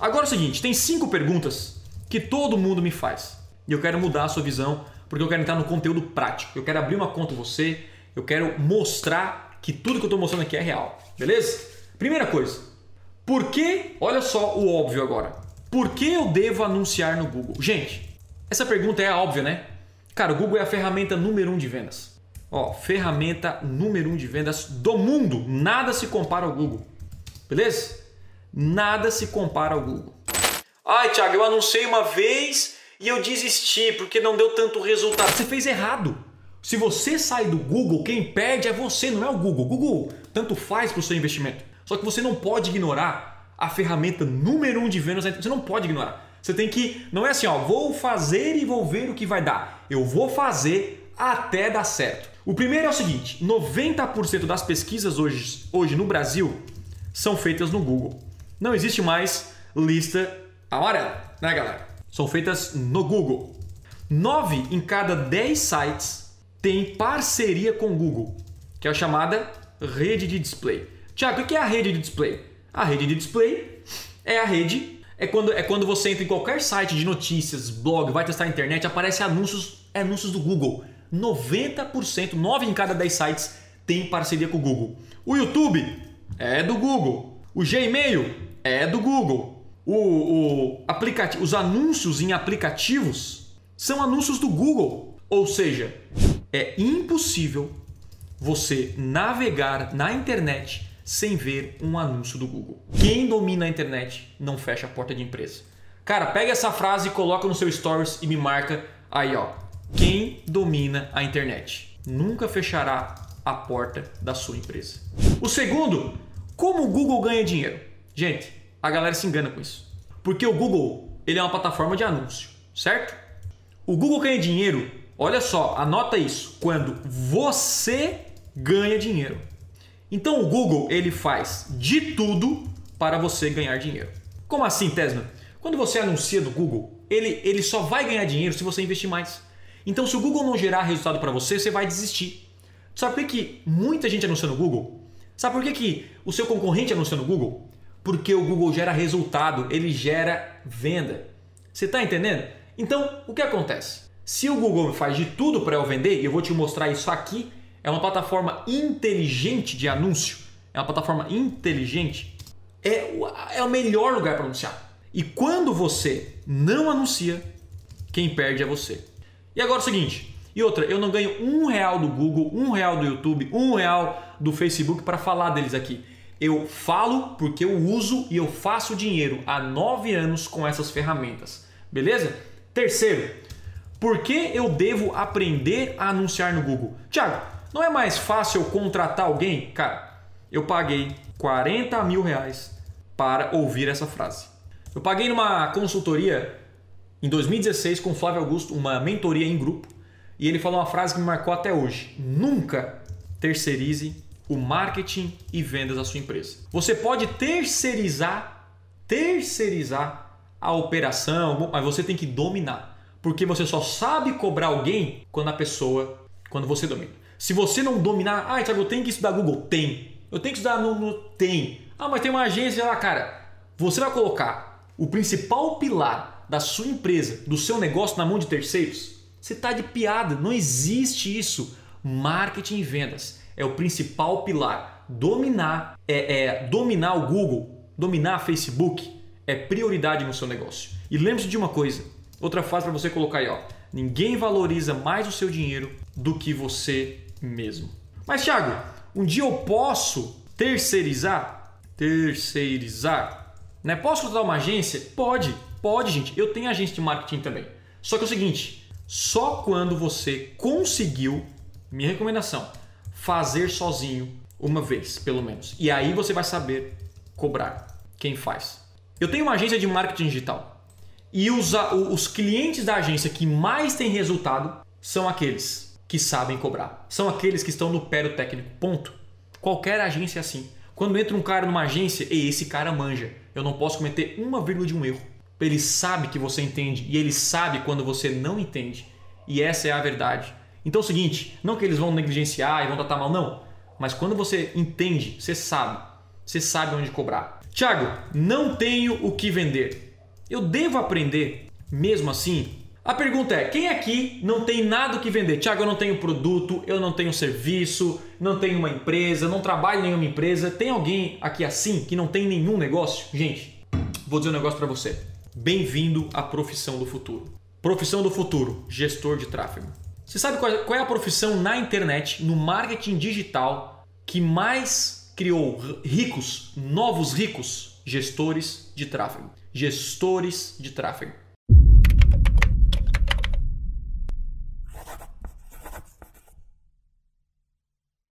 Agora é o seguinte, tem cinco perguntas que todo mundo me faz. E eu quero mudar a sua visão, porque eu quero entrar no conteúdo prático. Eu quero abrir uma conta com você, eu quero mostrar que tudo que eu estou mostrando aqui é real. Beleza? Primeira coisa, por que, olha só o óbvio agora, por que eu devo anunciar no Google? Gente, essa pergunta é óbvia, né? Cara, o Google é a ferramenta número um de vendas. Ó, ferramenta número um de vendas do mundo. Nada se compara ao Google. Beleza? Nada se compara ao Google. Ai, Thiago, eu anunciei uma vez e eu desisti porque não deu tanto resultado. Você fez errado. Se você sai do Google, quem perde é você, não é o Google. Google tanto faz para o seu investimento. Só que você não pode ignorar a ferramenta número um de vendas. Você não pode ignorar. Você tem que. Não é assim, ó, vou fazer e vou ver o que vai dar. Eu vou fazer até dar certo. O primeiro é o seguinte: 90% das pesquisas hoje, hoje no Brasil são feitas no Google. Não existe mais lista amarela, né, galera? São feitas no Google. 9 em cada 10 sites têm parceria com o Google, que é a chamada rede de display. Tiago, o que é a rede de display? A rede de display é a rede, é quando, é quando você entra em qualquer site de notícias, blog, vai testar a internet, aparece anúncios, anúncios do Google. 90%, 9 em cada 10 sites tem parceria com o Google. O YouTube é do Google. O Gmail é do Google. O, o aplicativo, os anúncios em aplicativos são anúncios do Google. Ou seja, é impossível você navegar na internet sem ver um anúncio do Google. Quem domina a internet não fecha a porta de empresa. Cara, pega essa frase e coloca no seu stories e me marca aí, ó. Quem domina a internet nunca fechará a porta da sua empresa. O segundo, como o Google ganha dinheiro? Gente, a galera se engana com isso. Porque o Google, ele é uma plataforma de anúncio, certo? O Google ganha dinheiro, olha só, anota isso, quando você ganha dinheiro. Então o Google, ele faz de tudo para você ganhar dinheiro. Como assim, Tesla? Quando você anuncia no Google, ele, ele só vai ganhar dinheiro se você investir mais. Então, se o Google não gerar resultado para você, você vai desistir. Sabe por que muita gente anuncia no Google? Sabe por que, que o seu concorrente anuncia no Google? Porque o Google gera resultado, ele gera venda. Você está entendendo? Então, o que acontece? Se o Google faz de tudo para eu vender, e eu vou te mostrar isso aqui, é uma plataforma inteligente de anúncio, é uma plataforma inteligente, é, é o melhor lugar para anunciar. E quando você não anuncia, quem perde é você. E agora é o seguinte, e outra, eu não ganho um real do Google, um real do YouTube, um real do Facebook para falar deles aqui. Eu falo porque eu uso e eu faço dinheiro há nove anos com essas ferramentas. Beleza? Terceiro, por que eu devo aprender a anunciar no Google? Tiago, não é mais fácil eu contratar alguém? Cara, eu paguei 40 mil reais para ouvir essa frase. Eu paguei numa consultoria em 2016 com o Flávio Augusto, uma mentoria em grupo, e ele falou uma frase que me marcou até hoje: nunca terceirize o marketing e vendas da sua empresa. Você pode terceirizar, terceirizar a operação, mas você tem que dominar, porque você só sabe cobrar alguém quando a pessoa, quando você domina. Se você não dominar, ah, Thiago, eu tenho que estudar Google, tem. Eu tenho que estudar no, no tem. Ah, mas tem uma agência lá, cara. Você vai colocar o principal pilar da sua empresa, do seu negócio na mão de terceiros, você está de piada. Não existe isso. Marketing e vendas é o principal pilar. Dominar é, é dominar o Google, dominar Facebook é prioridade no seu negócio. E lembre-se de uma coisa, outra frase para você colocar aí, ó. Ninguém valoriza mais o seu dinheiro do que você mesmo. Mas Thiago, um dia eu posso terceirizar, terceirizar, né? Posso contratar uma agência? Pode. Pode, gente. Eu tenho agência de marketing também. Só que é o seguinte, só quando você conseguiu, minha recomendação, fazer sozinho uma vez, pelo menos. E aí você vai saber cobrar quem faz. Eu tenho uma agência de marketing digital. E os, os clientes da agência que mais têm resultado são aqueles que sabem cobrar. São aqueles que estão no pé do técnico. Ponto. Qualquer agência é assim. Quando entra um cara numa agência, e esse cara manja. Eu não posso cometer uma vírgula de um erro. Ele sabe que você entende e ele sabe quando você não entende. E essa é a verdade. Então é o seguinte, não que eles vão negligenciar e vão tratar mal, não. Mas quando você entende, você sabe. Você sabe onde cobrar. Tiago, não tenho o que vender. Eu devo aprender mesmo assim? A pergunta é: quem aqui não tem nada o que vender? Tiago, eu não tenho produto, eu não tenho serviço, não tenho uma empresa, não trabalho em nenhuma empresa. Tem alguém aqui assim que não tem nenhum negócio? Gente, vou dizer um negócio para você. Bem-vindo à profissão do futuro. Profissão do futuro: gestor de tráfego. Você sabe qual é a profissão na internet, no marketing digital, que mais criou ricos, novos ricos? Gestores de tráfego. Gestores de tráfego.